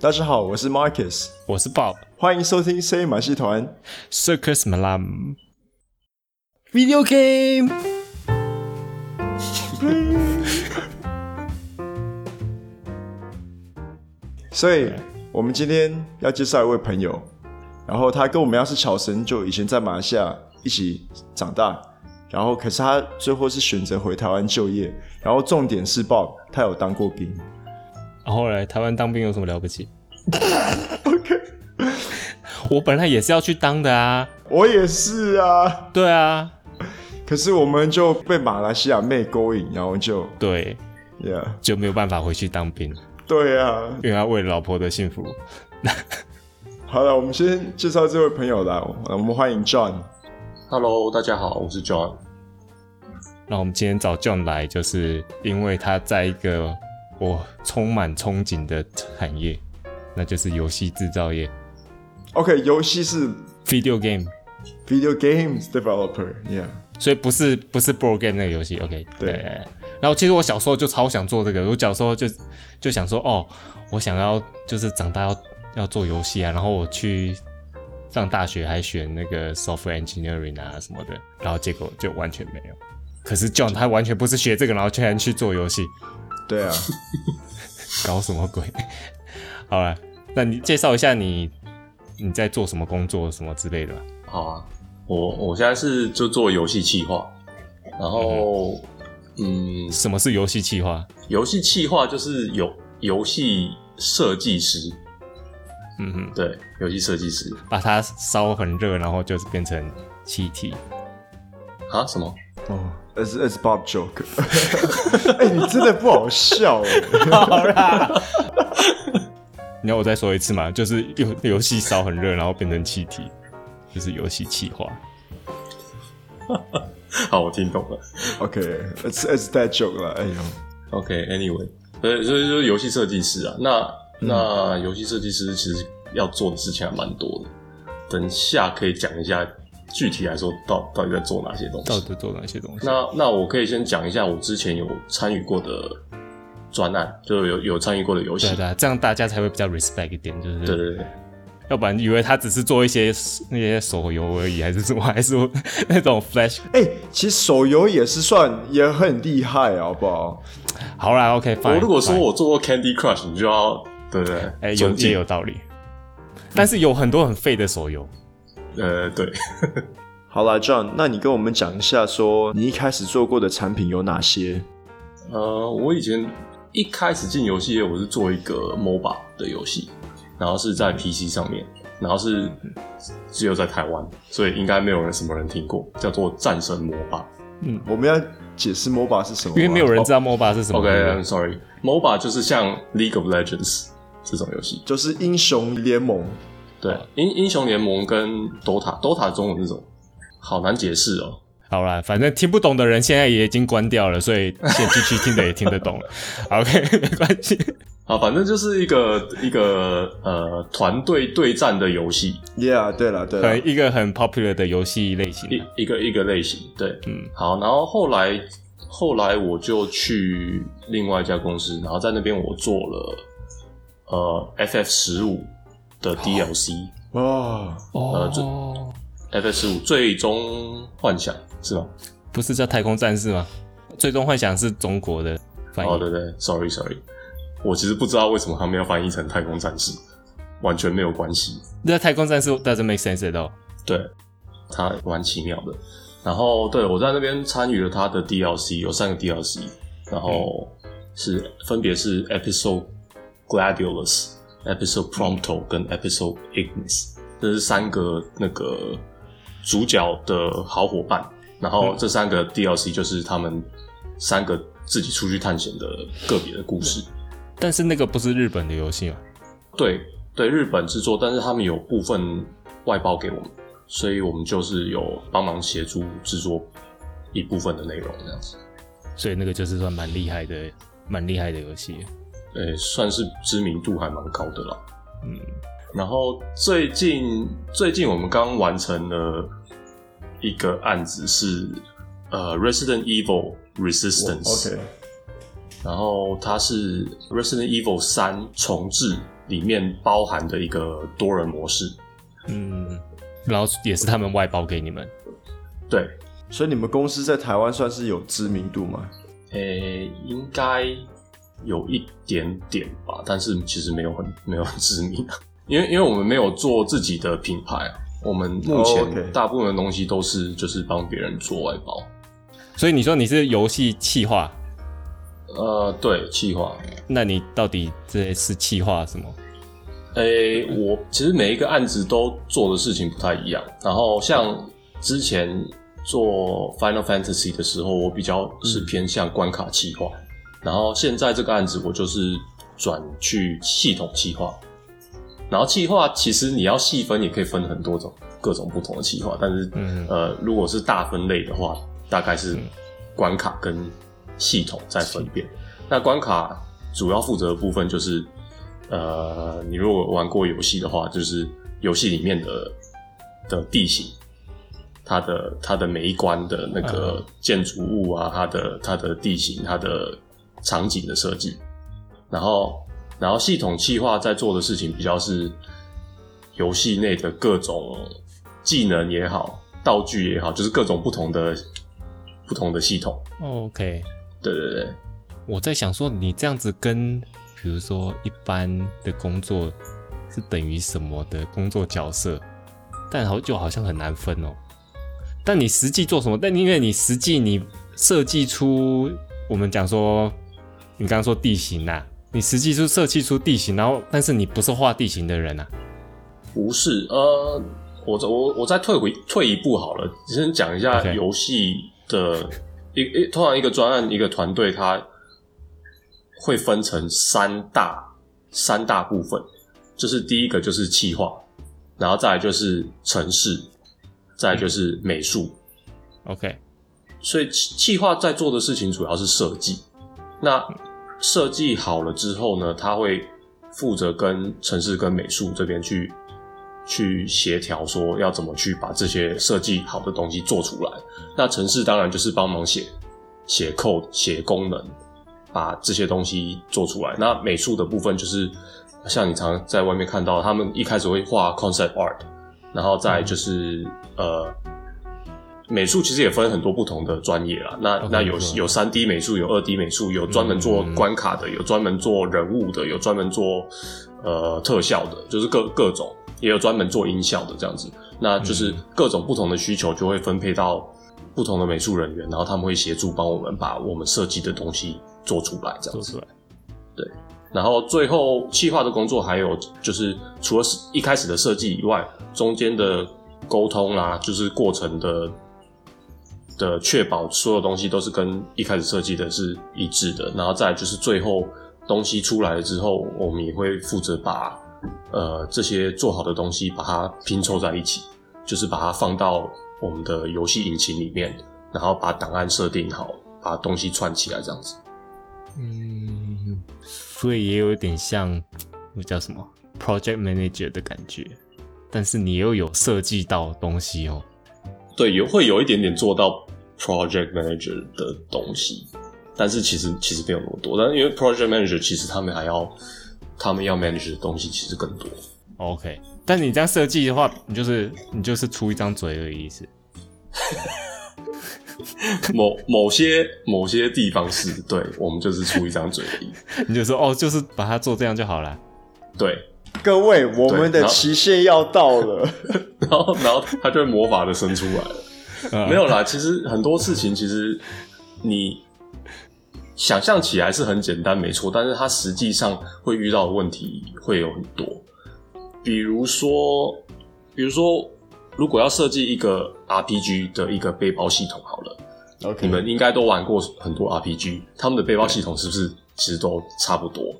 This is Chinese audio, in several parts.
大家好，我是 Marcus，我是 Bob，欢迎收听 C 马戏团。Circus Malam Video Game。所以，我们今天要介绍一位朋友，然后他跟我们要是巧神，就以前在马来西亚一起长大，然后可是他最后是选择回台湾就业，然后重点是 Bob，他有当过兵。然后来台湾当兵有什么了不起？OK，我本来也是要去当的啊，我也是啊，对啊，可是我们就被马来西亚妹勾引，然后就对，Yeah，就没有办法回去当兵。对啊，因为他为了老婆的幸福。好了，我们先介绍这位朋友来，我们欢迎 John。Hello，大家好，我是 John。那我们今天找 John 来，就是因为他在一个。我充满憧憬的产业，那就是游戏制造业。OK，游戏是 video game，video games developer，yeah。所以不是不是 board game 那个游戏。OK，对。然后其实我小时候就超想做这个，我小时候就就想说，哦，我想要就是长大要要做游戏啊。然后我去上大学还选那个 software engineering 啊什么的，然后结果就完全没有。可是 John 他完全不是学这个，然后居然去做游戏。对啊，搞什么鬼？好了，那你介绍一下你你在做什么工作什么之类的吧。好啊，我我现在是就做游戏企划，然后嗯，嗯，什么是游戏企划？游戏企划就是游游戏设计师。嗯哼，对，游戏设计师把它烧很热，然后就是变成气体。啊？什么？哦。It's it's Bob joke。哎、欸，你真的不好笑哎！好啦，你要我再说一次吗？就是游游戏烧很热，然后变成气体，就是游戏气化。好，我听懂了。OK，it's it's that joke 了。哎呦，OK，Anyway，、okay, 所以所以就是游戏设计师啊。那、嗯、那游戏设计师其实要做的事情还蛮多的。等下可以讲一下。具体来说，到到底在做哪些东西？到底在做哪些东西？那那我可以先讲一下我之前有参与过的专案，就有有参与过的游戏。对对，这样大家才会比较 respect 一点，就是对对对，要不然以为他只是做一些那些手游而已，还是什么，还是那种 flash？哎、欸，其实手游也是算也很厉害，好不好？好啦，OK，我如果说我做过 Candy Crush，你就要对不对？哎、欸，有也有道理，但是有很多很废的手游。呃，对，好啦，John，那你跟我们讲一下，说你一开始做过的产品有哪些？呃，我以前一开始进游戏业，我是做一个 MOBA 的游戏，然后是在 PC 上面，然后是只有在台湾，所以应该没有人什么人听过，叫做战神 MOBA。嗯，我们要解释 MOBA 是什么？因为没有人知道 MOBA 是什么。Oh, OK，I'm sorry，MOBA 就是像 League of Legends 这种游戏，就是英雄联盟。对，英英雄联盟跟 Dota，Dota 中文这种好难解释哦。好啦，反正听不懂的人现在也已经关掉了，所以先继续听的也听得懂了。OK，没关系。好，反正就是一个一个呃团队对战的游戏。Yeah，对了对了，一个很 popular 的游戏类型，一一个一个类型。对，嗯，好，然后后来后来我就去另外一家公司，然后在那边我做了呃 FF 十五。的 DLC 哦，呃，就 FF 十五最终幻想是吧？不是叫太空战士吗？最终幻想是中国的翻译。哦，对对，sorry sorry，我其实不知道为什么他们要翻译成太空战士，完全没有关系。那太空战士 doesn't make sense at all。对，他蛮奇妙的。然后，对，我在那边参与了他的 DLC，有三个 DLC，然后是、嗯、分别是 Episode Gladiolus。Episode Prompto 跟 Episode Ignis，这是三个那个主角的好伙伴，然后这三个 DLC 就是他们三个自己出去探险的个别的故事。但是那个不是日本的游戏啊？对对，日本制作，但是他们有部分外包给我们，所以我们就是有帮忙协助制作一部分的内容这样子。所以那个就是算蛮厉害的，蛮厉害的游戏。诶、欸，算是知名度还蛮高的啦。嗯，然后最近最近我们刚完成了一个案子是呃 Resident Evil Resistance。OK。然后它是 Resident Evil 三重置里面包含的一个多人模式。嗯，然后也是他们外包给你们。对，所以你们公司在台湾算是有知名度吗？诶、欸，应该有一点点吧，但是其实没有很没有很知名，因为因为我们没有做自己的品牌啊，我们目前大部分的东西都是就是帮别人做外包。所以你说你是游戏企划？呃，对，企划。那你到底这是企划什么？诶、欸，我其实每一个案子都做的事情不太一样。然后像之前做 Final Fantasy 的时候，我比较是偏向关卡企划。嗯、然后现在这个案子，我就是转去系统企划。然后企划其实你要细分，也可以分很多种、各种不同的企划。但是，嗯、呃，如果是大分类的话，大概是关卡跟系统在分辨，那关卡主要负责的部分就是，呃，你如果玩过游戏的话，就是游戏里面的的地形，它的它的每一关的那个建筑物啊，它的它的地形，它的场景的设计，然后然后系统企划在做的事情比较是游戏内的各种技能也好，道具也好，就是各种不同的不同的系统。OK。对对对，我在想说，你这样子跟比如说一般的工作是等于什么的工作角色，但好就好像很难分哦。但你实际做什么？但因为你实际你设计出我们讲说，你刚刚说地形呐、啊，你实际是设计出地形，然后但是你不是画地形的人呐、啊？不是，呃，我我我再退回退一步好了，先讲一下游戏的。一一通常一个专案一个团队，它会分成三大三大部分，就是第一个就是企划，然后再来就是城市，再来就是美术。OK，所以企划在做的事情主要是设计。那设计好了之后呢，他会负责跟城市跟美术这边去。去协调说要怎么去把这些设计好的东西做出来。那城市当然就是帮忙写写 code、写功能，把这些东西做出来。那美术的部分就是像你常在外面看到，他们一开始会画 concept art，然后再就是、呃，美术其实也分很多不同的专业啦。那、okay, 那有有三 D 美术，有二 D 美术，有专门做关卡的，嗯、有专门做人物的，有专门做呃特效的，就是各各种。也有专门做音效的这样子，那就是各种不同的需求就会分配到不同的美术人员，然后他们会协助帮我们把我们设计的东西做出来，这样子。对，然后最后企划的工作还有就是除了是一开始的设计以外，中间的沟通啦、啊，就是过程的的确保所有东西都是跟一开始设计的是一致的，然后再就是最后东西出来了之后，我们也会负责把。呃，这些做好的东西，把它拼凑在一起，就是把它放到我们的游戏引擎里面，然后把档案设定好，把东西串起来，这样子。嗯，所以也有点像那叫什么 project manager 的感觉，但是你又有设计到东西哦。对，有会有一点点做到 project manager 的东西，但是其实其实没有那么多。但是因为 project manager 其实他们还要。他们要 manage 的东西其实更多。OK，但你这样设计的话，你就是你就是出一张嘴的意思？某某些某些地方是对，我们就是出一张嘴而已。你就说哦，就是把它做这样就好了。对，各位，我们的期限要到了。然后，然后他就会魔法的生出来了。嗯、没有啦，其实很多事情，其实你。想象起来是很简单，没错，但是它实际上会遇到的问题会有很多。比如说，比如说，如果要设计一个 RPG 的一个背包系统，好了.你们应该都玩过很多 RPG，他们的背包系统是不是其实都差不多？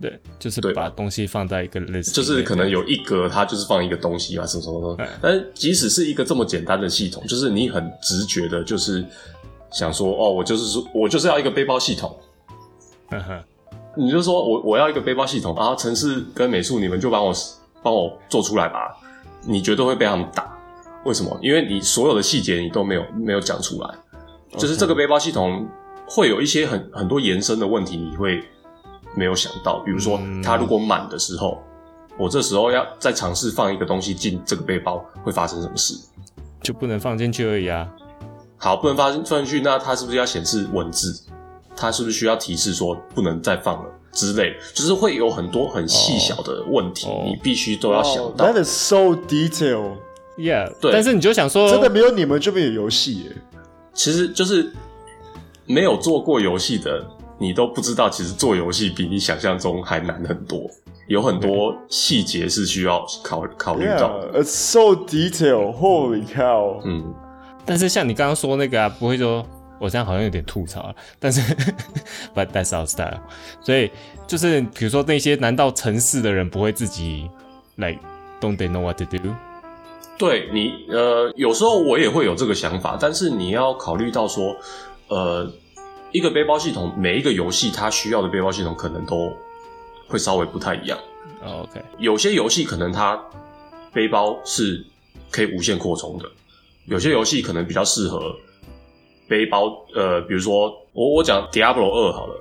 对，就是把东西放在一个 list，就是可能有一格，它就是放一个东西啊，什么什么什么。但即使是一个这么简单的系统，就是你很直觉的，就是。想说哦，我就是说，我就是要一个背包系统。嗯哼，你就说我我要一个背包系统，然后城市跟美术你们就帮我帮我做出来吧。你绝对会被他们打，为什么？因为你所有的细节你都没有没有讲出来就是这个背包系统会有一些很很多延伸的问题，你会没有想到。比如说，它如果满的时候，我这时候要再尝试放一个东西进这个背包，会发生什么事？就不能放进去而已啊。好，不能放进放进去，那它是不是要显示文字？它是不是需要提示说不能再放了之类？就是会有很多很细小的问题，oh. 你必须都要想到。That is so detailed. Yeah，对。但是你就想说，真的没有你们这边有游戏耶。其实就是没有做过游戏的，你都不知道，其实做游戏比你想象中还难很多，有很多细节是需要考考虑到的。Yeah, it's so detailed. Holy cow！嗯，但是像你刚刚说那个啊，不会说，我这样好像有点吐槽，但是 But that's our style。所以就是比如说那些难到城市的人不会自己 like don't they know what to do？对你，呃，有时候我也会有这个想法，但是你要考虑到说，呃，一个背包系统，每一个游戏它需要的背包系统可能都会稍微不太一样。Oh, OK，有些游戏可能它背包是可以无限扩充的，有些游戏可能比较适合背包，呃，比如说我我讲 Diablo 二好了，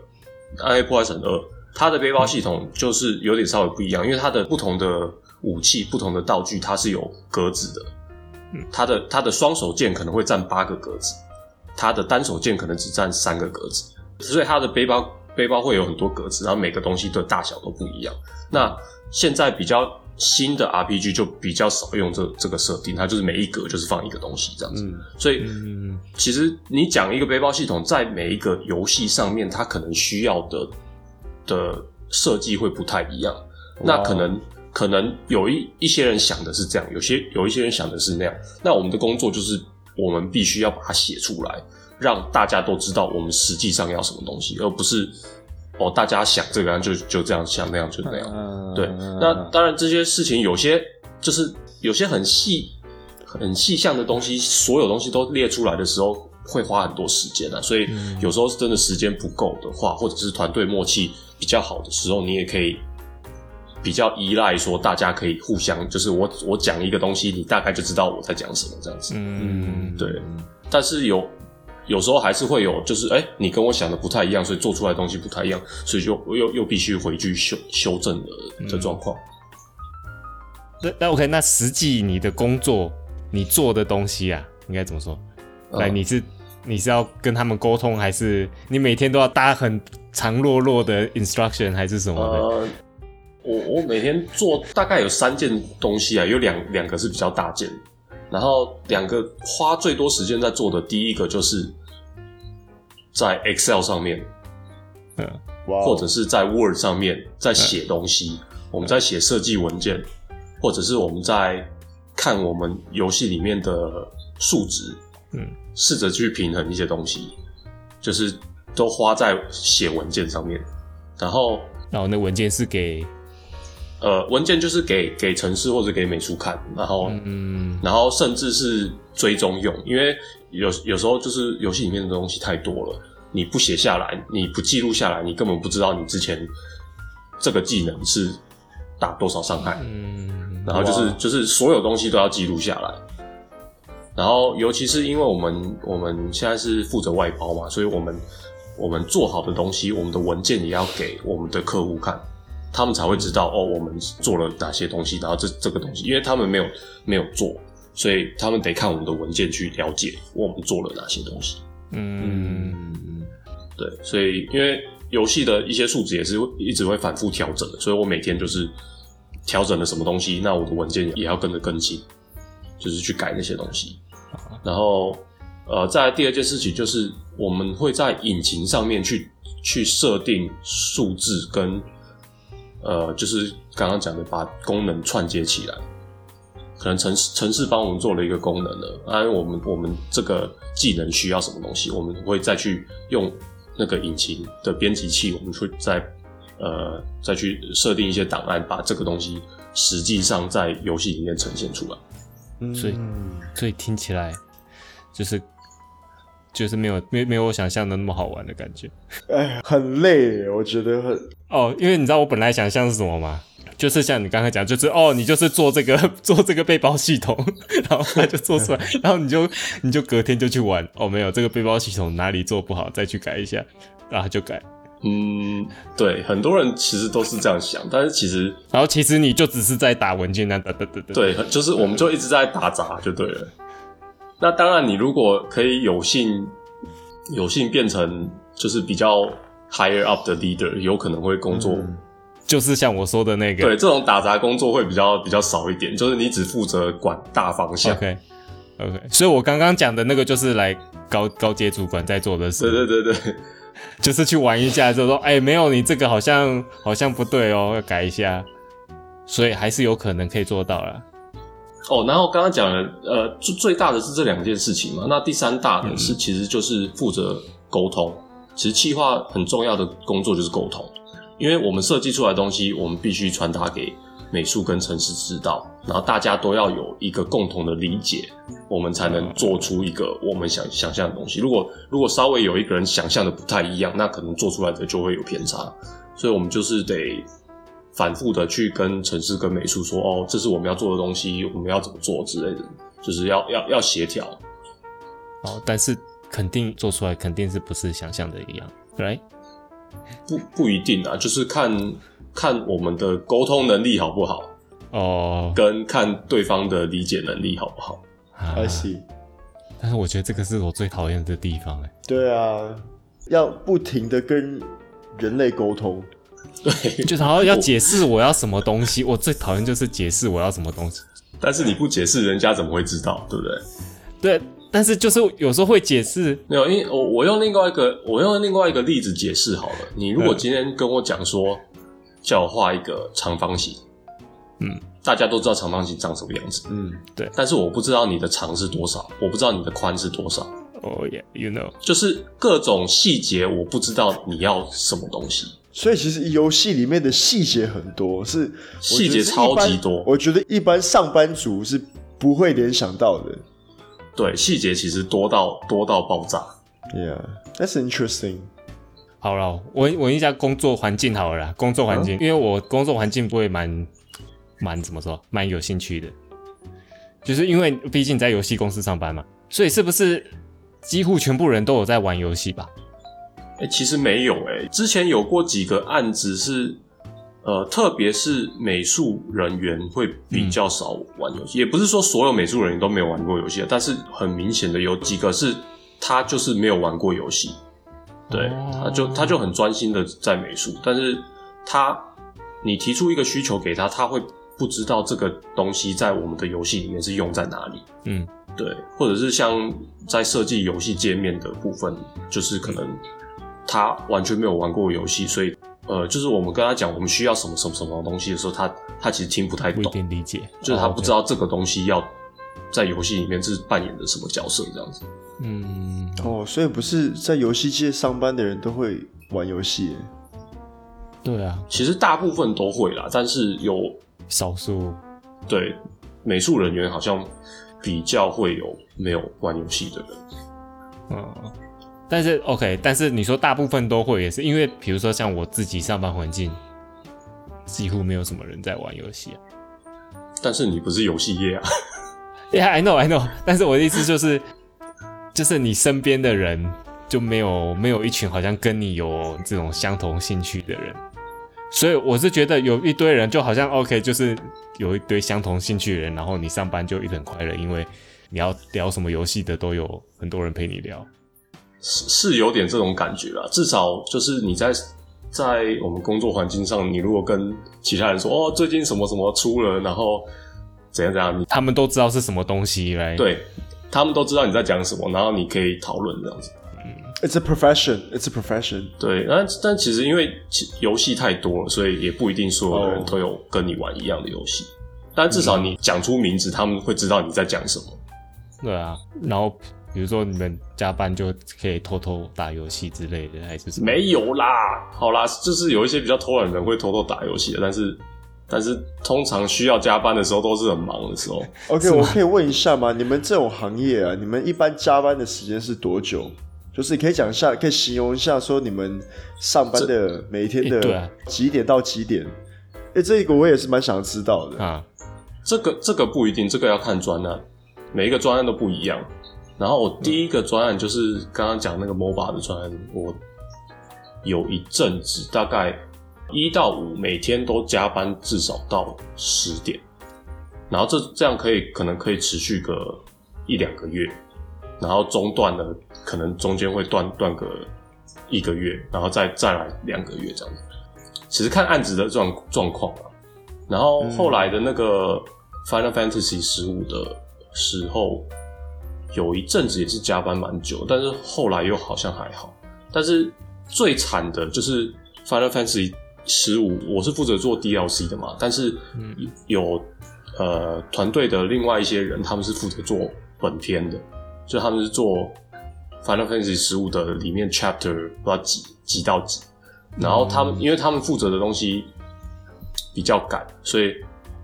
暗黑破坏神二，它的背包系统就是有点稍微不一样，因为它的不同的。武器不同的道具，它是有格子的。嗯，它的它的双手剑可能会占八个格子，它的单手键可能只占三个格子，所以它的背包背包会有很多格子，然后每个东西的大小都不一样。那现在比较新的 RPG 就比较少用这这个设定，它就是每一格就是放一个东西这样子。嗯，所以其实你讲一个背包系统，在每一个游戏上面，它可能需要的的设计会不太一样。那可能。可能有一一些人想的是这样，有些有一些人想的是那样。那我们的工作就是，我们必须要把它写出来，让大家都知道我们实际上要什么东西，而不是哦，大家想这个样就就这样想，那样就那样。对，那当然这些事情有些就是有些很细很细项的东西，所有东西都列出来的时候会花很多时间啊。所以有时候是真的时间不够的话，或者是团队默契比较好的时候，你也可以。比较依赖说，大家可以互相，就是我我讲一个东西，你大概就知道我在讲什么这样子。嗯，对。但是有有时候还是会有，就是哎、欸，你跟我想的不太一样，所以做出来的东西不太一样，所以就又又必须回去修修正的的状况。那那 OK，那实际你的工作，你做的东西啊，应该怎么说？来，你是你是要跟他们沟通，还是你每天都要搭很长落落的 instruction，还是什么的？呃我我每天做大概有三件东西啊，有两两个是比较大件，然后两个花最多时间在做的，第一个就是在 Excel 上面，嗯，或者是在 Word 上面在写东西，嗯、我们在写设计文件，或者是我们在看我们游戏里面的数值，嗯，试着去平衡一些东西，就是都花在写文件上面，然后然后那文件是给。呃，文件就是给给城市或者给美术看，然后，嗯，然后甚至是追踪用，因为有有时候就是游戏里面的东西太多了，你不写下来，你不记录下来，你根本不知道你之前这个技能是打多少伤害，嗯，然后就是就是所有东西都要记录下来，然后尤其是因为我们我们现在是负责外包嘛，所以我们我们做好的东西，我们的文件也要给我们的客户看。他们才会知道哦，我们做了哪些东西，然后这这个东西，因为他们没有没有做，所以他们得看我们的文件去了解我们做了哪些东西。嗯，对，所以因为游戏的一些数值也是一直会反复调整的，所以我每天就是调整了什么东西，那我的文件也要跟着更新，就是去改那些东西。然后呃，再来第二件事情就是我们会在引擎上面去去设定数字跟。呃，就是刚刚讲的，把功能串接起来，可能城市城市帮我们做了一个功能了，啊，我们我们这个技能需要什么东西，我们会再去用那个引擎的编辑器，我们会再呃再去设定一些档案，把这个东西实际上在游戏里面呈现出来。嗯，所以所以听起来就是。就是没有没没有我想象的那么好玩的感觉，哎，很累，我觉得很哦，因为你知道我本来想象是什么吗？就是像你刚才讲，就是哦，你就是做这个 做这个背包系统，然后他就做出来，然后你就你就隔天就去玩，哦，没有这个背包系统哪里做不好，再去改一下，然后就改，嗯，对，很多人其实都是这样想，但是其实，然后其实你就只是在打文件那哒哒哒哒。对，就是我们就一直在打杂就对了。那当然，你如果可以有幸有幸变成就是比较 higher up 的 leader，有可能会工作，嗯、就是像我说的那个，对，这种打杂工作会比较比较少一点，就是你只负责管大方向。OK OK，所以我刚刚讲的那个就是来高高阶主管在做的事。对对对对。就是去玩一下，就说哎、欸，没有你这个好像好像不对哦，要改一下，所以还是有可能可以做到了。哦，然后刚刚讲了，呃，最最大的是这两件事情嘛，那第三大的是其实就是负责沟通。嗯、其实企划很重要的工作就是沟通，因为我们设计出来的东西，我们必须传达给。美术跟城市知道，然后大家都要有一个共同的理解，我们才能做出一个我们想想象的东西。如果如果稍微有一个人想象的不太一样，那可能做出来的就会有偏差。所以我们就是得反复的去跟城市跟美术说，哦，这是我们要做的东西，我们要怎么做之类的，就是要要要协调。哦，但是肯定做出来肯定是不是想象的一样，right？不不一定啊，就是看。看我们的沟通能力好不好哦，oh. 跟看对方的理解能力好不好。I see。但是我觉得这个是我最讨厌的地方哎。对啊，要不停的跟人类沟通，对，就是好像要解释我要什么东西。我，我最讨厌就是解释我要什么东西。但是你不解释，人家怎么会知道？对不对？对，但是就是有时候会解释。没有，因为我我用另外一个我用另外一个例子解释好了。你如果今天跟我讲说。叫我画一个长方形，嗯，大家都知道长方形长什么样子，嗯，对，但是我不知道你的长是多少，我不知道你的宽是多少。Oh yeah, you know，就是各种细节，我不知道你要什么东西。所以其实游戏里面的细节很多，是细节超级多。我觉得一般上班族是不会联想到的。对，细节其实多到多到爆炸。Yeah, that's interesting. 好了，我问一下工作环境好了啦，工作环境，嗯、因为我工作环境不会蛮蛮怎么说，蛮有兴趣的，就是因为毕竟在游戏公司上班嘛，所以是不是几乎全部人都有在玩游戏吧？哎、欸，其实没有哎、欸，之前有过几个案子是，呃，特别是美术人员会比较少玩游戏，嗯、也不是说所有美术人员都没有玩过游戏，但是很明显的有几个是他就是没有玩过游戏。对，他就他就很专心的在美术，但是他你提出一个需求给他，他会不知道这个东西在我们的游戏里面是用在哪里。嗯，对，或者是像在设计游戏界面的部分，就是可能他完全没有玩过游戏，所以呃，就是我们跟他讲我们需要什么什么什么东西的时候，他他其实听不太懂，不一定理解，就是他不知道这个东西要在游戏里面是扮演的什么角色这样子。嗯，哦，所以不是在游戏界上班的人都会玩游戏？对啊，其实大部分都会啦，但是有少数。对美术人员好像比较会有没有玩游戏的人。嗯，但是 OK，但是你说大部分都会，也是因为比如说像我自己上班环境，几乎没有什么人在玩游戏啊。但是你不是游戏业啊？Yeah，I know，I know。但是我的意思就是。就是你身边的人就没有没有一群好像跟你有这种相同兴趣的人，所以我是觉得有一堆人就好像 OK，就是有一堆相同兴趣的人，然后你上班就一直很快乐，因为你要聊什么游戏的都有很多人陪你聊，是是有点这种感觉啦。至少就是你在在我们工作环境上，你如果跟其他人说哦，最近什么什么出了，然后怎样怎样，他们都知道是什么东西来对。他们都知道你在讲什么，然后你可以讨论这样子。嗯，It's a profession. It's a profession. 对，但但其实因为游戏太多了，所以也不一定所有的人都有跟你玩一样的游戏。Oh. 但至少你讲出名字，他们会知道你在讲什么。对啊，然后比如说你们加班就可以偷偷打游戏之类的，还是什么？没有啦，好啦，就是有一些比较偷懒的人会偷偷打游戏的，但是。但是通常需要加班的时候都是很忙的时候。OK，我可以问一下吗？你们这种行业啊，你们一般加班的时间是多久？就是你可以讲一下，可以形容一下，说你们上班的每一天的几点到几点？哎、欸，这个我也是蛮想知道的啊。这个这个不一定，这个要看专案，每一个专案都不一样。然后我第一个专案就是刚刚讲那个 MOBA 的专案，我有一阵子，大概一到五每天都加班至少到十点，然后这这样可以可能可以持续个一两个月，然后中断了，可能中间会断断个一个月，然后再再来两个月这样子。其实看案子的状状况啊，然后后来的那个 Final Fantasy 十五的时候，有一阵子也是加班蛮久，但是后来又好像还好。但是最惨的就是 Final Fantasy 十五，我是负责做 DLC 的嘛，但是有呃团队的另外一些人，他们是负责做本片的，就他们是做 Final Fantasy 十五的里面 Chapter 不知道几几到几。然后他们，因为他们负责的东西比较赶，所以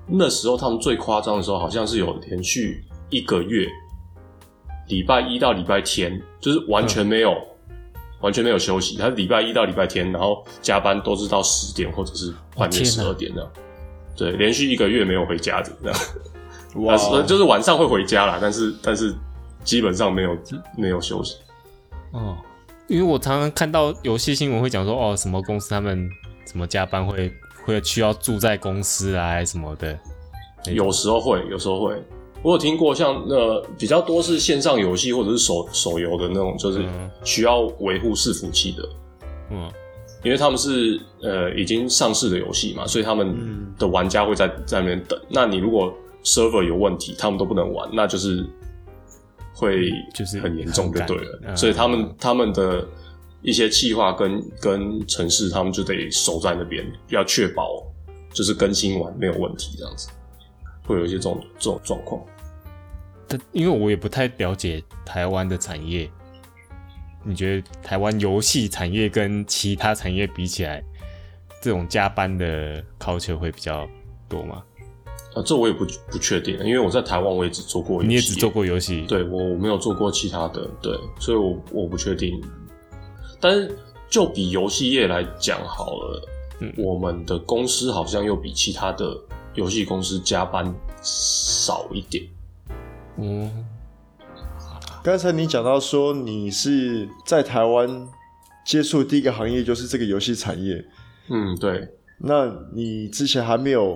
那时候他们最夸张的时候，好像是有连续一个月，礼拜一到礼拜天，就是完全没有、嗯、完全没有休息。他礼拜一到礼拜天，然后加班都是到十点或者是半夜十二点的。对，连续一个月没有回家的这样。哇！就是晚上会回家啦，但是但是基本上没有没有休息。哦。因为我常常看到有些新闻会讲说，哦，什么公司他们什么加班会会需要住在公司啊，什么的。有时候会，有时候会。我有听过像呃比较多是线上游戏或者是手手游的那种，就是需要维护伺服器的。嗯，因为他们是呃已经上市的游戏嘛，所以他们的玩家会在在那边等。那你如果 server 有问题，他们都不能玩，那就是。会就是很严重就对了，嗯、所以他们他们的一些计划跟跟城市，他们就得守在那边，要确保就是更新完没有问题这样子，会有一些这种这种状况。但因为我也不太了解台湾的产业，你觉得台湾游戏产业跟其他产业比起来，这种加班的 culture 会比较多吗？啊，这我也不不确定，因为我在台湾我也只做过游戏，你也只做过游戏，对，我我没有做过其他的，对，所以我我不确定。但是就比游戏业来讲好了，嗯，我们的公司好像又比其他的游戏公司加班少一点。嗯，刚才你讲到说你是在台湾接触第一个行业就是这个游戏产业，嗯，对。那你之前还没有？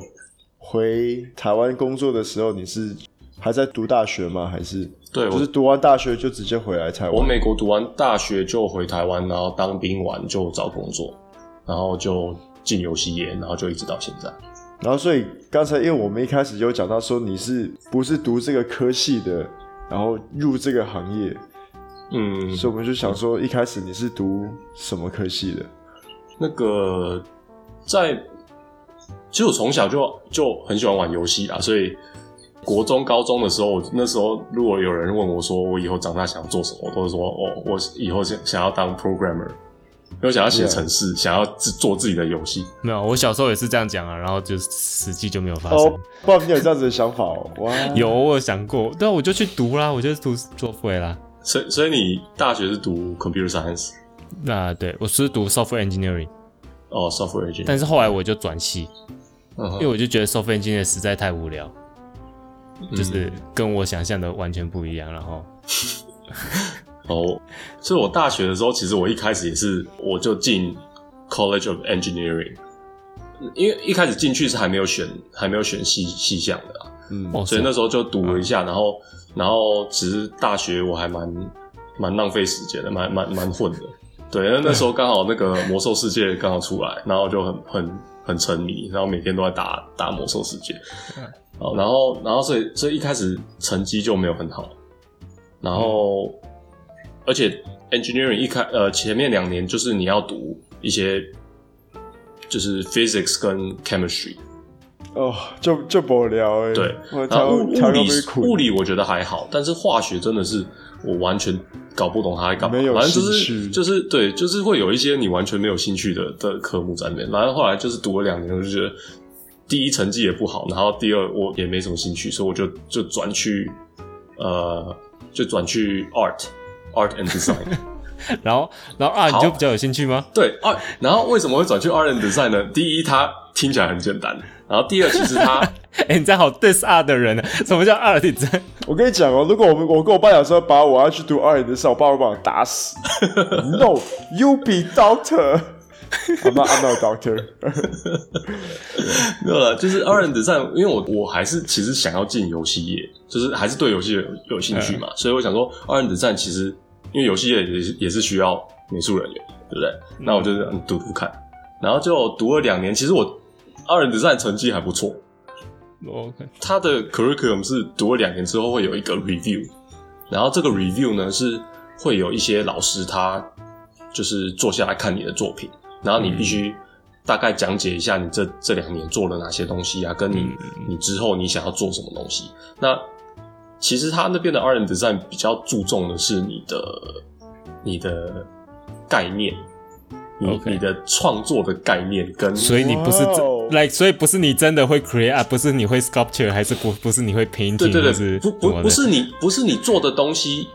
回台湾工作的时候，你是还在读大学吗？还是对，就是读完大学就直接回来台湾？我美国读完大学就回台湾，然后当兵完就找工作，然后就进游戏业，然后就一直到现在。然后所以刚才因为我们一开始就讲到说你是不是读这个科系的，然后入这个行业，嗯，所以我们就想说一开始你是读什么科系的？那个在。其实我从小就就很喜欢玩游戏啦，所以国中、高中的时候，我那时候如果有人问我说我以后长大想要做什么，我都是说哦，我以后想想要当 programmer，因为想要写程式，Yeah. 想要自做自己的游戏。没有，我小时候也是这样讲啊，然后就实际就没有发生。哦，不知道你有这样子的想法哦？哇，有，我有想过，对啊，我就去读啦，我就读做会啦。所以，所以你大学是读 computer science？那对，我是读 software engineering。哦，software engineering。但是后来我就转系。Uh huh. 因为我就觉得 software engineering 实在太无聊，嗯、就是跟我想象的完全不一样。然后，哦，所以我大学的时候，其实我一开始也是，我就进 College of Engineering，因为一开始进去是还没有选，还没有选系系项的啊。嗯，所以那时候就读了一下，然后，然后其实大学我还蛮蛮浪费时间的，蛮蛮蛮混的。对，那那时候刚好那个 魔兽世界刚好出来，然后就很很。很沉迷，然后每天都在打打魔兽世界，好，然后然后所以所以一开始成绩就没有很好，然后、嗯、而且 engineering 一开呃前面两年就是你要读一些就是 physics 跟 chemistry，哦，就就不聊哎，对，然后物理物理我觉得还好，但是化学真的是。我完全搞不懂他在干嘛，反正就是就是对，就是会有一些你完全没有兴趣的的科目在里面。然后后来就是读了两年，我就觉得第一成绩也不好，然后第二我也没什么兴趣，所以我就就转去呃，就转去 art art and design。然后然后 art 你就比较有兴趣吗？对 art，然后为什么会转去 art and design 呢？第一，它听起来很简单。然后第二，其实它，哎、欸，你这样好 diss art 的人呢？什么叫 art？你这，我跟你讲哦，如果我们我跟我爸讲说，把我要去读 art 的时候，我爸会把我打死。No，you be doctor。I'm not, I'm not a doctor。没有了，就是二人之战，因为我我还是其实想要进游戏业，就是还是对游戏有有兴趣嘛，嗯、所以我想说二人之战其实因为游戏业也是也是需要美术人员，对不对？嗯、那我就读读看，然后就读了两年，其实我二人的战成绩还不错。OK，他的 curriculum 是读了两年之后会有一个 review，然后这个 review 呢是会有一些老师他就是坐下来看你的作品，然后你必须大概讲解一下你这这两年做了哪些东西啊，跟你你之后你想要做什么东西。那其实他那边的二人 design 比较注重的是你的你的概念。你.你的创作的概念跟，所以你不是 like，所以不是你真的会 create 啊，不是你会 sculpture，还是不不是你会 painting，对对对，是不不不是你不是你做的东西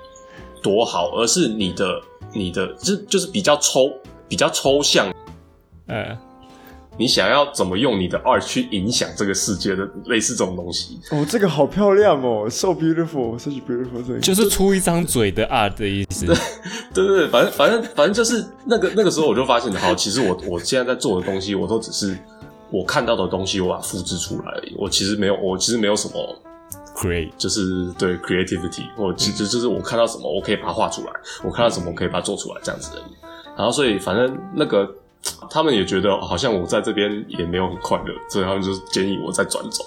多好，而是你的你的就就是比较抽比较抽象，呃。你想要怎么用你的 art 去影响这个世界的类似这种东西？哦，这个好漂亮哦，so beautiful，such beautiful thing，就是出一张嘴的 art 的意思。对对对，反正反正反正就是那个那个时候我就发现，好，其实我我现在在做的东西，我都只是我看到的东西，我把它复制出来而已。我其实没有，我其实没有什么 create，就是对 creativity，我其实就是我看到什么，我可以把它画出来；我看到什么，我可以把它做出来，这样子而已。然后所以反正那个。他们也觉得好像我在这边也没有很快乐，所以他们就建议我再转走。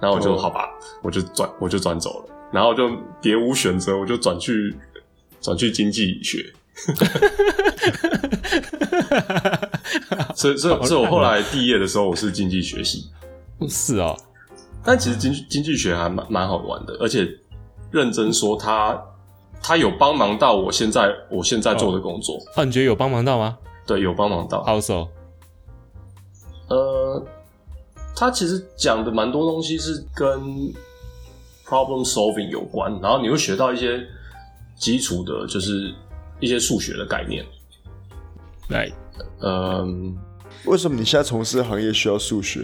然后我就、oh. 好吧，我就转我就转走了。然后就别无选择，我就转去转去经济学。所以所以所以我后来毕业的时候，我是经济学系。是哦，但其实经经济学还蛮蛮好玩的，而且认真说他，他他有帮忙到我现在我现在做的工作。那、oh. 你觉得有帮忙到吗？对，有帮忙到。好手。呃，他其实讲的蛮多东西是跟 problem solving 有关，然后你会学到一些基础的，就是一些数学的概念。来，嗯，为什么你现在从事的行业需要数学？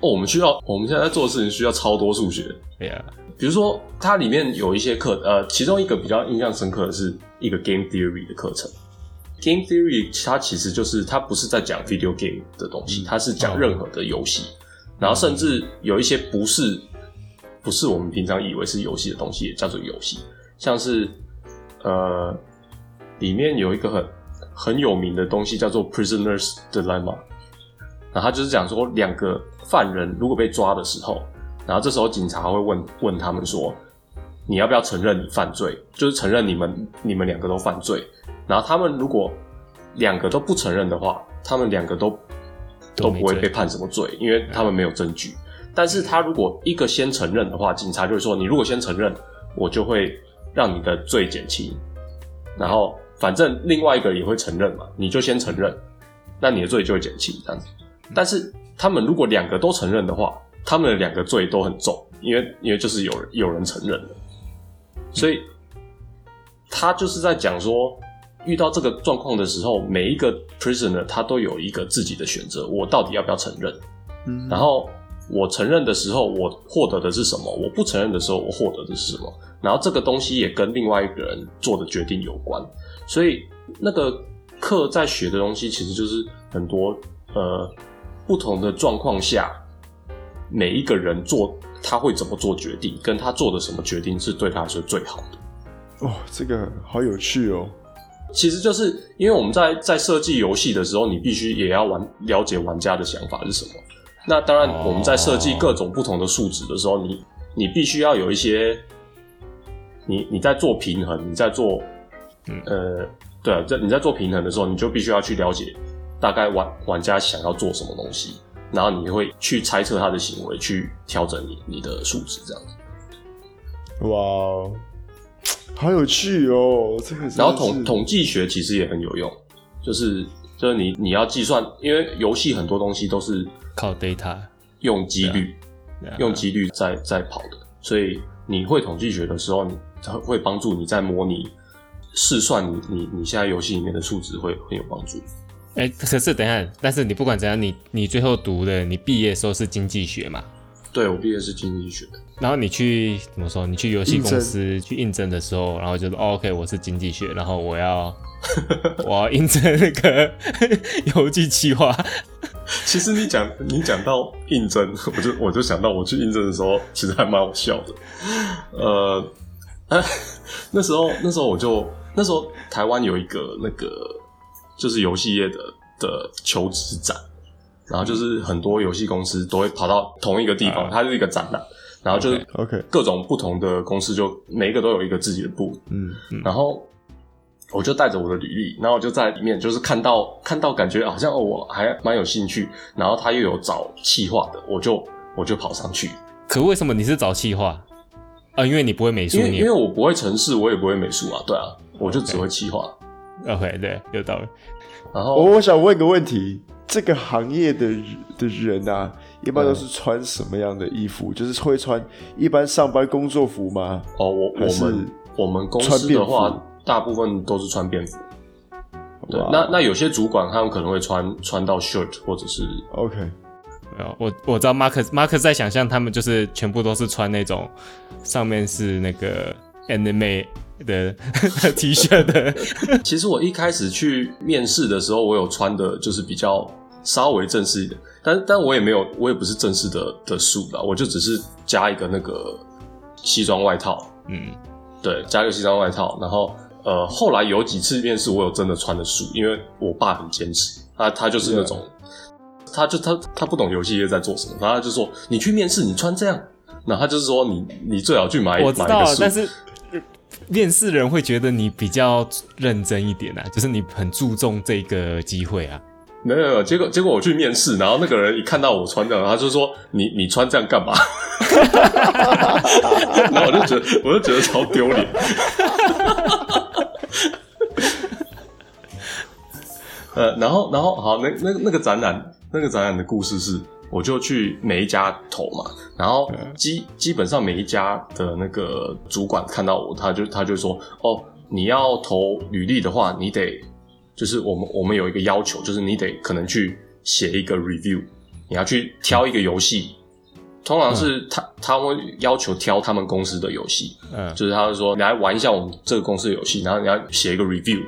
哦，我们需要，我们现在在做的事情需要超多数学。对呀，比如说它里面有一些课，呃，其中一个比较印象深刻的是一个 game theory 的课程。Game theory，它其实就是它不是在讲 video game 的东西，它是讲任何的游戏，嗯、然后甚至有一些不是不是我们平常以为是游戏的东西，也叫做游戏。像是呃，里面有一个很很有名的东西叫做 Prisoner's Dilemma，然后它就是讲说两个犯人如果被抓的时候，然后这时候警察会问问他们说，你要不要承认你犯罪？就是承认你们你们两个都犯罪。然后他们如果两个都不承认的话，他们两个都都不会被判什么罪，因为他们没有证据。但是他如果一个先承认的话，警察就会说：“你如果先承认，我就会让你的罪减轻。然后反正另外一个也会承认嘛，你就先承认，那你的罪就会减轻这样子。但是他们如果两个都承认的话，他们的两个罪都很重，因为因为就是有人有人承认了，所以他就是在讲说。遇到这个状况的时候，每一个 prisoner 他都有一个自己的选择，我到底要不要承认？嗯，然后我承认的时候，我获得的是什么？我不承认的时候，我获得的是什么？然后这个东西也跟另外一个人做的决定有关。所以那个课在学的东西，其实就是很多呃不同的状况下，每一个人做他会怎么做决定，跟他做的什么决定是对他来说最好的。哦，这个好有趣哦。其实就是因为我们在在设计游戏的时候，你必须也要玩了解玩家的想法是什么。那当然，我们在设计各种不同的数值的时候，你你必须要有一些，你你在做平衡，你在做，呃，对啊，在你在做平衡的时候，你就必须要去了解大概玩玩家想要做什么东西，然后你会去猜测他的行为，去调整你你的数值这样子。哇。好有趣哦，这个。然后统统计学其实也很有用，就是就是你你要计算，因为游戏很多东西都是靠 data，用几率，用几率在在跑的，所以你会统计学的时候，你会帮助你在模拟试算你你你现在游戏里面的数值会很有帮助。哎，可是等一下，但是你不管怎样，你你最后读的，你毕业的时候是经济学嘛？对，我毕业是经济学。然后你去怎么说？你去游戏公司去应征的时候，然后就说、哦、：“OK，我是经济学，然后我要 我要应征那个 游戏企划。”其实你讲你讲到应征，我就我就想到我去应征的时候，其实还蛮好笑的。呃，啊、那时候那时候我就那时候台湾有一个那个就是游戏业的的求职展。然后就是很多游戏公司都会跑到同一个地方，uh, 它是一个展览，然后就是 OK，各种不同的公司就每一个都有一个自己的部，嗯，然后我就带着我的履历，然后我就在里面就是看到看到感觉好像哦我还蛮有兴趣，然后他又有找企划的，我就我就跑上去。可为什么你是找企划啊？因为你不会美术，因为因为我不会城市，我也不会美术啊，对啊，我就只会企划。OK，, 对，有道理。然后我我想问个问题。这个行业的的人啊，一般都是穿什么样的衣服？嗯、就是会穿一般上班工作服吗？哦，我我们我们公司的话，大部分都是穿便服。对，那那有些主管他们可能会穿穿到 shirt 或者是 OK。我我知道 Mark Mark 在想象他们就是全部都是穿那种上面是那个 anime 的 T 恤的。其实我一开始去面试的时候，我有穿的就是比较。稍微正式一点，但但我也没有，我也不是正式的的 suit 啦，我就只是加一个那个西装外套，嗯，对，加一个西装外套，然后呃，后来有几次面试，我有真的穿的 suit，因为我爸很坚持，他他就是那种，他就他他不懂游戏业在做什么，然后他就说你去面试，你穿这样，然后他就是说你你最好去买我知道，买一个是面试人会觉得你比较认真一点啊，就是你很注重这个机会啊。没有没有，结果结果我去面试，然后那个人一看到我穿这样，他就说：“你你穿这样干嘛？” 然后我就觉得我就觉得超丢脸。呃，然后然后好，那那那个展览那个展览的故事是，我就去每一家投嘛，然后基基本上每一家的那个主管看到我，他就他就说：“哦，你要投履历的话，你得。”就是我们我们有一个要求，就是你得可能去写一个 review，你要去挑一个游戏，通常是他、嗯、他会要求挑他们公司的游戏，嗯，就是他会说你来玩一下我们这个公司的游戏，然后你要写一个 review，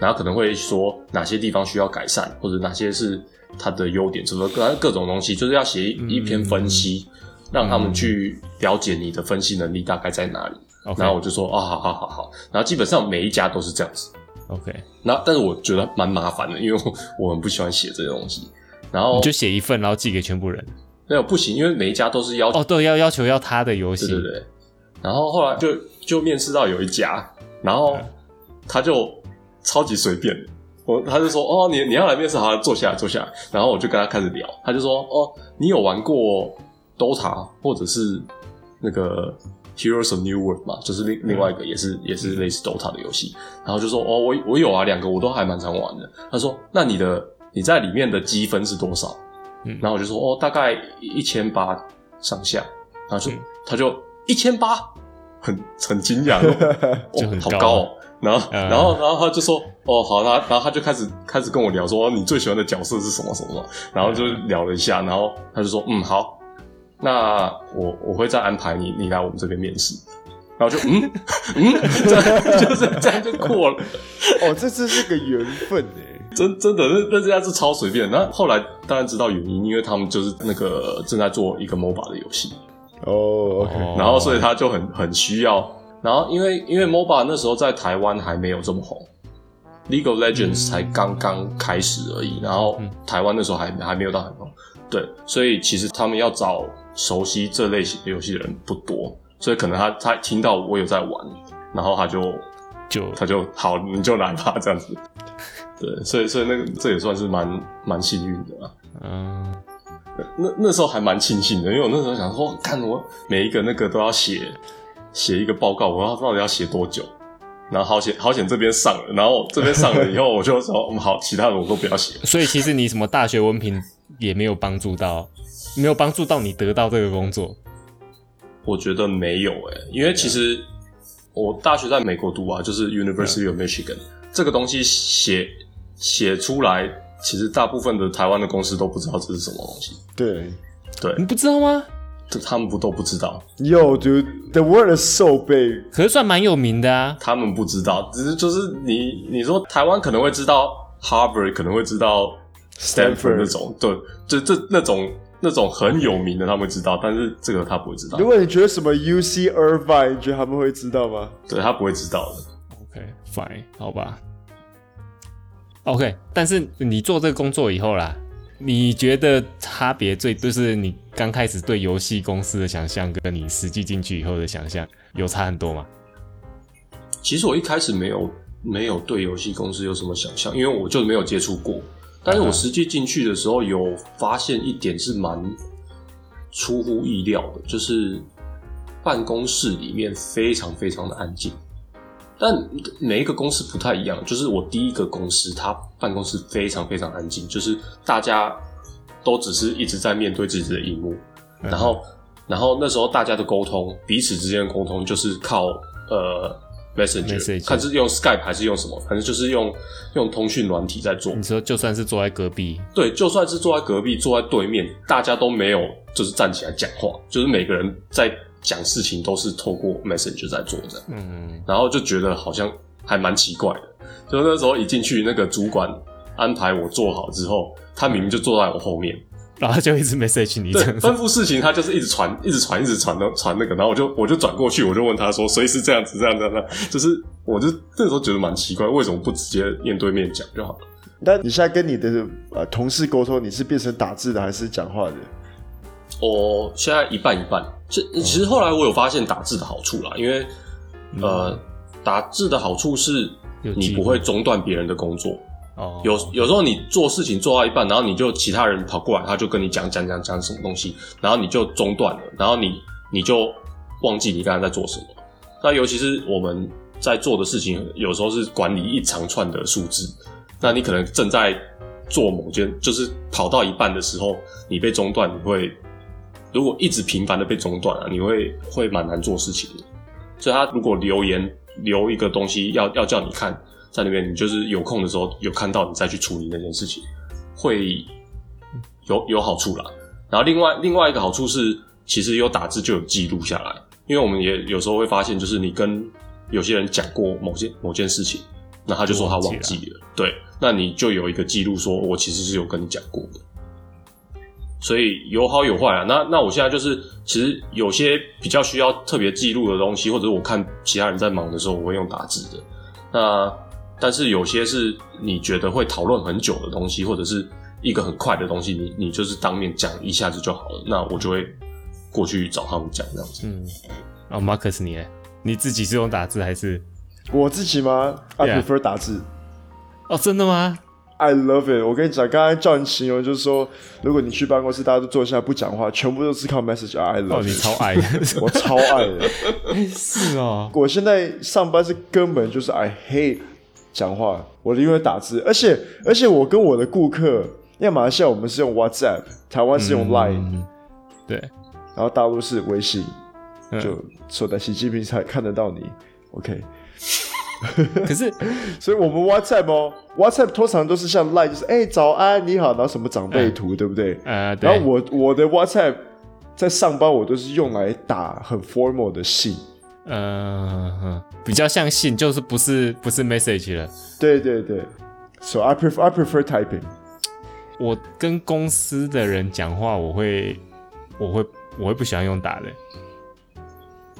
然后可能会说哪些地方需要改善，或者哪些是它的优点，什么各各种东西，就是要写一篇分析，嗯、让他们去了解你的分析能力大概在哪里。嗯、然后我就说啊，好好好好，然后基本上每一家都是这样子。OK，那但是我觉得蛮麻烦的，因为我我很不喜欢写这些东西。然后你就写一份，然后寄给全部人。没有不行，因为每一家都是要求哦，对，要要求要他的游戏，对对对。然后后来就就面试到有一家，然后他就超级随便，我他就说哦，你你要来面试，好，坐下来坐下来。然后我就跟他开始聊，他就说哦，你有玩过 Dota 或者是那个？Heroes of New World 嘛，就是另另外一个也是、嗯、也是类似 Dota 的游戏，然后就说哦，我我有啊，两个我都还蛮常玩的。他说，那你的你在里面的积分是多少？嗯，然后我就说哦，大概一千八上下。然后就、嗯、他就一千八，很很惊讶，就很高、哦、好高、哦。然后、嗯、然后然后他就说哦好，那然后他就开始开始跟我聊说你最喜欢的角色是什么什么什么，然后就聊了一下，然后他就说嗯好。那我我会再安排你，你来我们这边面试，然后就嗯嗯，这样 就是这样就过了。哦，这这是个缘分哎，真真的，那那这家是超随便。那后来当然知道原因，因为他们就是那个正在做一个 MOBA 的游戏。哦，OK，然后所以他就很很需要。然后因为因为 MOBA 那时候在台湾还没有这么红，League of Legends 才刚刚开始而已。然后台湾那时候还还没有到很红，对，所以其实他们要找。熟悉这类型的游戏的人不多，所以可能他他听到我有在玩，然后他就就他就好，你就来吧，这样子。对，所以所以那个这也算是蛮蛮幸运的啦。嗯，那那时候还蛮庆幸的，因为我那时候想说，看我每一个那个都要写写一个报告，我要到底要写多久？然后好险好险这边上了，然后这边上了以后，我就说嗯好，其他的我都不要写。所以其实你什么大学文凭也没有帮助到。没有帮助到你得到这个工作，我觉得没有诶、欸，因为其实我大学在美国读啊，就是 University of Michigan，这个东西写写出来，其实大部分的台湾的公司都不知道这是什么东西。对，对，你不知道吗？他们不都不知道？Yo, dude, the world is so big。可是算蛮有名的啊。他们不知道，只是就是你你说台湾可能会知道 Harvard，可能会知道 Stanford 那种，对，就这那种那种很有名的，他们会知道，但是这个他不会知道。如果你觉得什么 UC Irvine，你觉得他们会知道吗？对，他不会知道的。OK，fine，好吧。OK，但是你做这个工作以后啦，你觉得差别最就是你刚开始对游戏公司的想象，跟你实际进去以后的想象有差很多吗？其实我一开始没有没有对游戏公司有什么想象，因为我就没有接触过。但是我实际进去的时候，有发现一点是蛮出乎意料的，就是办公室里面非常非常的安静。但每一个公司不太一样，就是我第一个公司，它办公室非常非常安静，就是大家都只是一直在面对自己的荧幕，然后，然后那时候大家的沟通，彼此之间的沟通就是靠呃 Messenger，, 看是用 Skype 还是用什么，反正就是用用通讯软体在做。你说就算是坐在隔壁，对，就算是坐在隔壁，坐在对面，大家都没有就是站起来讲话，就是每个人在。讲事情都是透过 Messenger 在做这样，嗯，然后就觉得好像还蛮奇怪的。就那时候一进去，那个主管安排我做好之后，他明明就坐在我后面，然后就一直 message 你，对，吩咐事情他就是一直传，一直传，一直传的传那个，然后我就我就转过去，我就问他说，所以是这样子，这样这样，这样，就是我就那时候觉得蛮奇怪，为什么不直接面对面讲就好了？那你现在跟你的呃同事沟通，你是变成打字的还是讲话的？我现在一半一半。其其实后来我有发现打字的好处啦，因为、嗯、呃，打字的好处是你不会中断别人的工作。有有时候你做事情做到一半，然后你就其他人跑过来，他就跟你讲讲讲讲什么东西，然后你就中断了，然后你你就忘记你刚才在做什么。那尤其是我们在做的事情，有时候是管理一长串的数字，那你可能正在做某件，就是跑到一半的时候，你被中断，你会。如果一直频繁的被中断啊，你会会蛮难做事情的。所以他如果留言留一个东西要要叫你看，在那边你就是有空的时候有看到你再去处理那件事情，会有有好处啦。然后另外另外一个好处是，其实有打字就有记录下来，因为我们也有时候会发现，就是你跟有些人讲过某件某件事情，那他就说他忘记了，对，那你就有一个记录，说我其实是有跟你讲过的。所以有好有坏啊，那那我现在就是，其实有些比较需要特别记录的东西，或者我看其他人在忙的时候，我会用打字的。那但是有些是你觉得会讨论很久的东西，或者是一个很快的东西，你你就是当面讲一下子就好了。那我就会过去找他们讲这样子。嗯，哦，Marcus 你呢？你自己是用打字还是？我自己吗？I prefer 打字。哦，真的吗？I love it！我跟你讲，刚才叫你形容就是说，如果你去办公室，大家都坐下来不讲话，全部都是靠 message。I love it！、哦、你超爱的，我超爱的。是哦，我现在上班是根本就是 I hate 讲话，我因为打字。而且而且我跟我的顾客，因为马来西亚我们是用 WhatsApp，台湾是用 Line，、嗯、对，然后大陆是微信，就说在习近平才看得到你。OK。可是，所以我们 WhatsApp 哦，WhatsApp 通常都是像 Line，就是哎、欸、早安你好，然后什么长辈图、嗯，对不对？呃，然后我我的 WhatsApp 在上班我都是用来打很 formal 的信，嗯，比较像信，就是不是不是 message 了。对对对，So I prefer I prefer typing。我跟公司的人讲话，我会我会我会不喜欢用打的，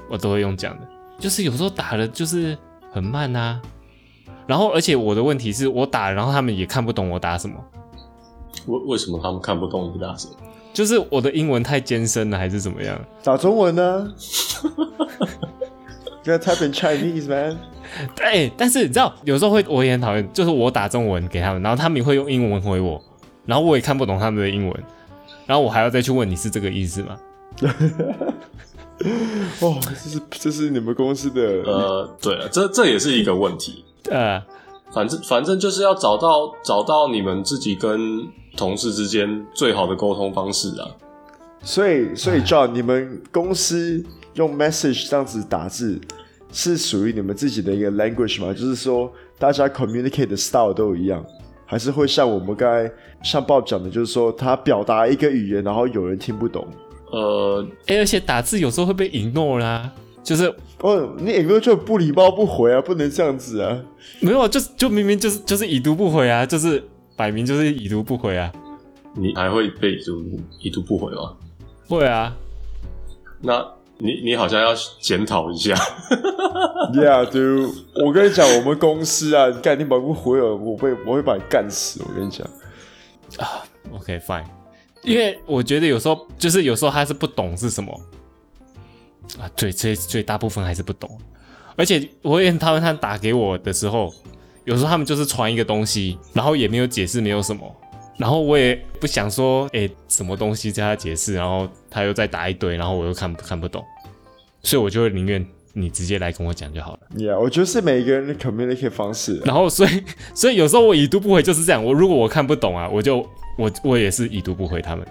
我都会用讲的，就是有时候打的就是。很慢啊，然后而且我的问题是我打，然后他们也看不懂我打什么。为为什么他们看不懂你打什么？就是我的英文太艰深了，还是怎么样？打中文呢 gotta type in Chinese, man。对，但是你知道，有时候会我也很讨厌，就是我打中文给他们，然后他们也会用英文回我，然后我也看不懂他们的英文，然后我还要再去问你是这个意思吗？哦，这是这是你们公司的呃，对了，这这也是一个问题。呃，反正反正就是要找到找到你们自己跟同事之间最好的沟通方式啊。所以所以 John，你们公司用 message 这样子打字是属于你们自己的一个 language 吗？就是说大家 communicate 的 style 都一样，还是会像我们刚才像 Bob 讲的，就是说他表达一个语言，然后有人听不懂。呃，哎、欸，而且打字有时候会被 ignore 啦，就是哦，你 ignore 就不礼貌不回啊，不能这样子啊。没有，就就明明就是就是已读不回啊，就是摆明就是已读不回啊。你还会被已读已读不回吗？会啊。那你你好像要检讨一下。Yeah, dude，我跟你讲，我们公司啊，你赶紧把不回了，我被我会把你干死。我跟你讲啊，OK fine，因为我觉得有时候就是有时候他是不懂是什么啊，最最最大部分还是不懂。而且我也他们他打给我的时候，有时候他们就是传一个东西，然后也没有解释，没有什么，然后我也不想说，哎、欸，什么东西叫他解释，然后他又再打一堆，然后我又看看不懂，所以我就会宁愿。你直接来跟我讲就好了。Yeah，我觉得是每一个人的 communicate 方式。然后，所以，所以有时候我已读不回就是这样。我如果我看不懂啊，我就我我也是已读不回他们。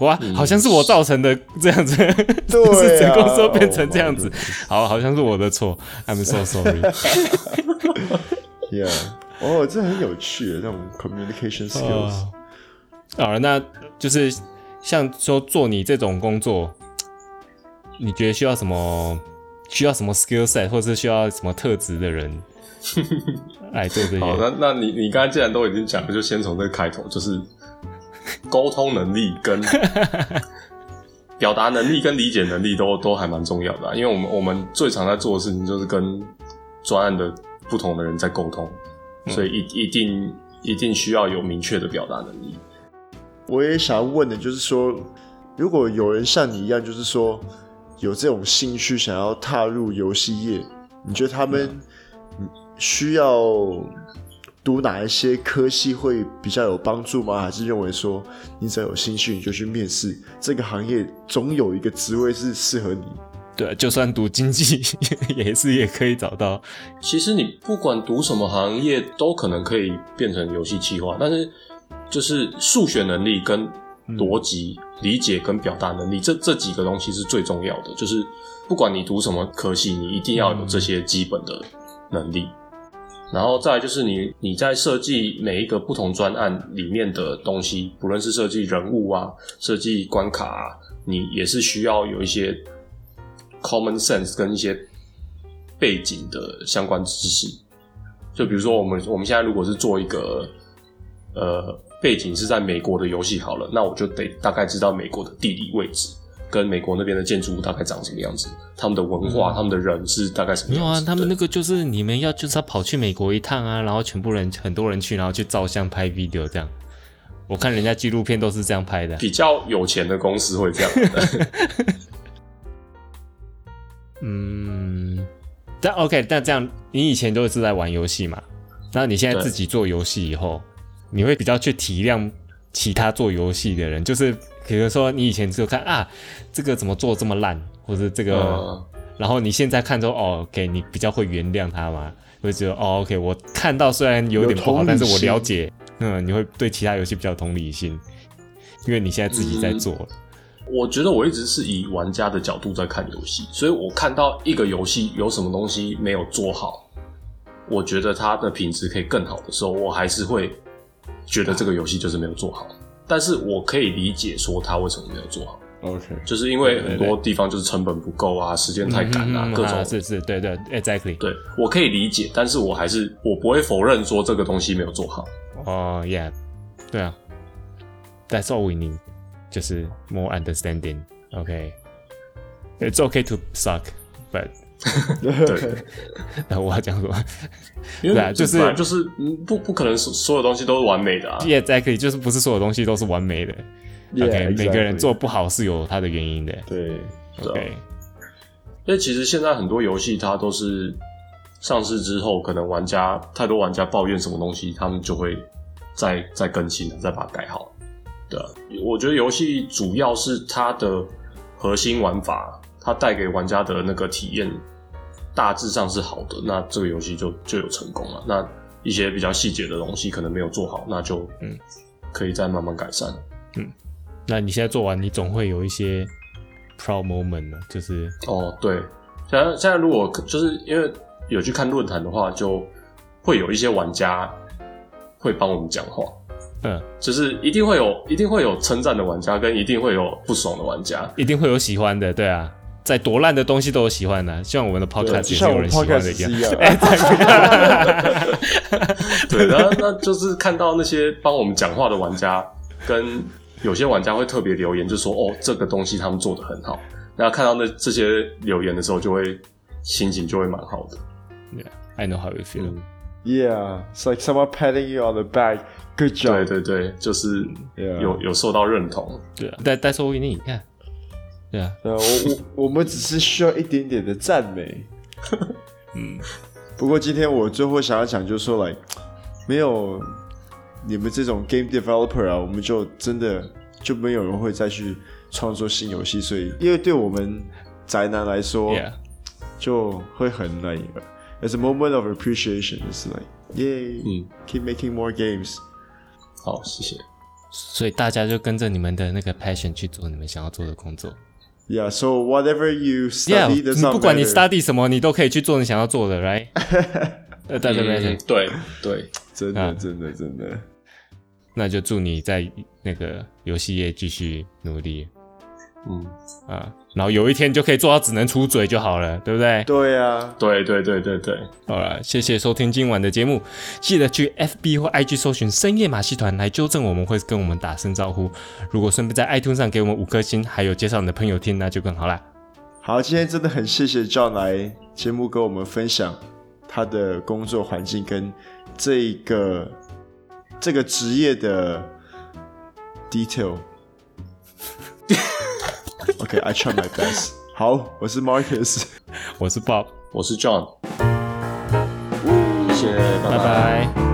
哇，嗯、好像是我造成的这样子，对、啊，是整个说变成这样子。好，好像是我的错。I'm so sorry。Yeah，哦，这很有趣的这种 communication skills。好了，那就是像说做你这种工作，你觉得需要什么？需要什么 skill set，或者是需要什么特质的人 来做这些？好，那那你你刚才既然都已经讲了，就先从这个开头，就是沟通能力跟 表达能力跟理解能力都都还蛮重要的啊。因为我们我们最常在做的事情就是跟专案的不同的人在沟通，所以一一定一定需要有明确的表达能力。我也想要问的就是说，如果有人像你一样，就是说。有这种兴趣想要踏入游戏业，你觉得他们需要读哪一些科系会比较有帮助吗？还是认为说你只要有兴趣你就去面试这个行业，总有一个职位是适合你？对，就算读经济也是也可以找到。其实你不管读什么行业，都可能可以变成游戏企划，但是就是数学能力跟。逻辑理解跟表达能力，这这几个东西是最重要的。就是不管你读什么科系，你一定要有这些基本的能力。然后再来就是你你在设计每一个不同专案里面的东西，不论是设计人物啊、设计关卡啊，你也是需要有一些 common sense 跟一些背景的相关知识。就比如说我们我们现在如果是做一个呃。背景是在美国的游戏好了，那我就得大概知道美国的地理位置，跟美国那边的建筑物大概长什么样子，他们的文化、嗯、他们的人是大概什么样子。没有啊，他们那个就是你们要就是要跑去美国一趟啊，然后全部人很多人去，然后去照相拍 video 这样。我看人家纪录片都是这样拍的。比较有钱的公司会这样。嗯，但 OK，但这样你以前都是在玩游戏嘛？那你现在自己做游戏以后？你会比较去体谅其他做游戏的人，就是比如说你以前只有看啊，这个怎么做这么烂，或者这个，嗯、然后你现在看之后哦，OK，你比较会原谅他嘛？会觉得哦，OK，我看到虽然有点不好，但是我了解，嗯，你会对其他游戏比较同理心，因为你现在自己在做。嗯、我觉得我一直是以玩家的角度在看游戏，所以我看到一个游戏有什么东西没有做好，我觉得它的品质可以更好的时候，我还是会。觉得这个游戏就是没有做好，但是我可以理解说它为什么没有做好。OK，就是因为很多地方就是成本不够啊，时间太赶啊，嗯、各种、啊、是是，对对，Exactly，对，我可以理解，但是我还是我不会否认说这个东西没有做好。哦、uh,，Yeah，对啊，That's all we need，就是 more understanding。OK，It's、okay. okay to suck，but 对，那我要讲什么？对啊，就是就是不不可能所所有东西都是完美的啊。Yeah，exactly，就是不是所有东西都是完美的。OK，exactly. 每个人做不好是有他的原因的。对，OK。因为其实现在很多游戏它都是上市之后，可能玩家太多玩家抱怨什么东西，他们就会再再更新，再把它改好。对啊，我觉得游戏主要是它的核心玩法。它带给玩家的那个体验大致上是好的，那这个游戏就就有成功了。那一些比较细节的东西可能没有做好，那就嗯可以再慢慢改善。嗯，那你现在做完，你总会有一些 proud moment 呢？就是哦，对，现在现在如果就是因为有去看论坛的话，就会有一些玩家会帮我们讲话，嗯，就是一定会有一定会有称赞的玩家，跟一定会有不爽的玩家，一定会有喜欢的，对啊，在多烂的东西都有喜欢的，像我们的 podcast 也是有人喜欢的一样。对，然后 那就是看到那些帮我们讲话的玩家，跟有些玩家会特别留言，就说哦，这个东西他们做的很好。然后看到那这些留言的时候，就会心情就会蛮好的。Yeah, I know how you feel. Yeah, it's like someone patting you on the back. Good job. 对对对，就是有.有受到认同。对啊，但但是我给你看，对啊，对啊，我我 我们只是需要一点点的赞美。嗯，不过今天我最后想要讲，就是说来，没有你们这种 game developer 啊，我们就真的就没有人会再去创作新游戏。所以，因为对我们宅男来说.就会很 like as a moment of appreciation，就是 like yay，嗯，keep making more games。好，谢谢。所以大家就跟着你们的那个 passion 去做你们想要做的工作。Yeah, so whatever you study, yeah, 你不管你 study 什么，你都可以去做你想要做的，right？呃，对对对对嗯，对对，真的啊真的真的，那就祝你在那个游戏业继续努力嗯，啊，然后有一天就可以做到只能出嘴就好了，对不对？对啊，对对对对对，好了，谢谢收听今晚的节目，记得去 FB 或 IG 搜寻深夜马戏团来纠正我们，会跟我们打声招呼。如果顺便在 iTunes 上给我们五颗星，还有介绍你的朋友听，那就更好啦。好，今天真的很谢谢 John 来节目跟我们分享他的工作环境跟这个这个职业的 detail。OK，I、okay, try my best。好，我是 Marcus，我是 Bob，我是 John，谢谢，拜拜拜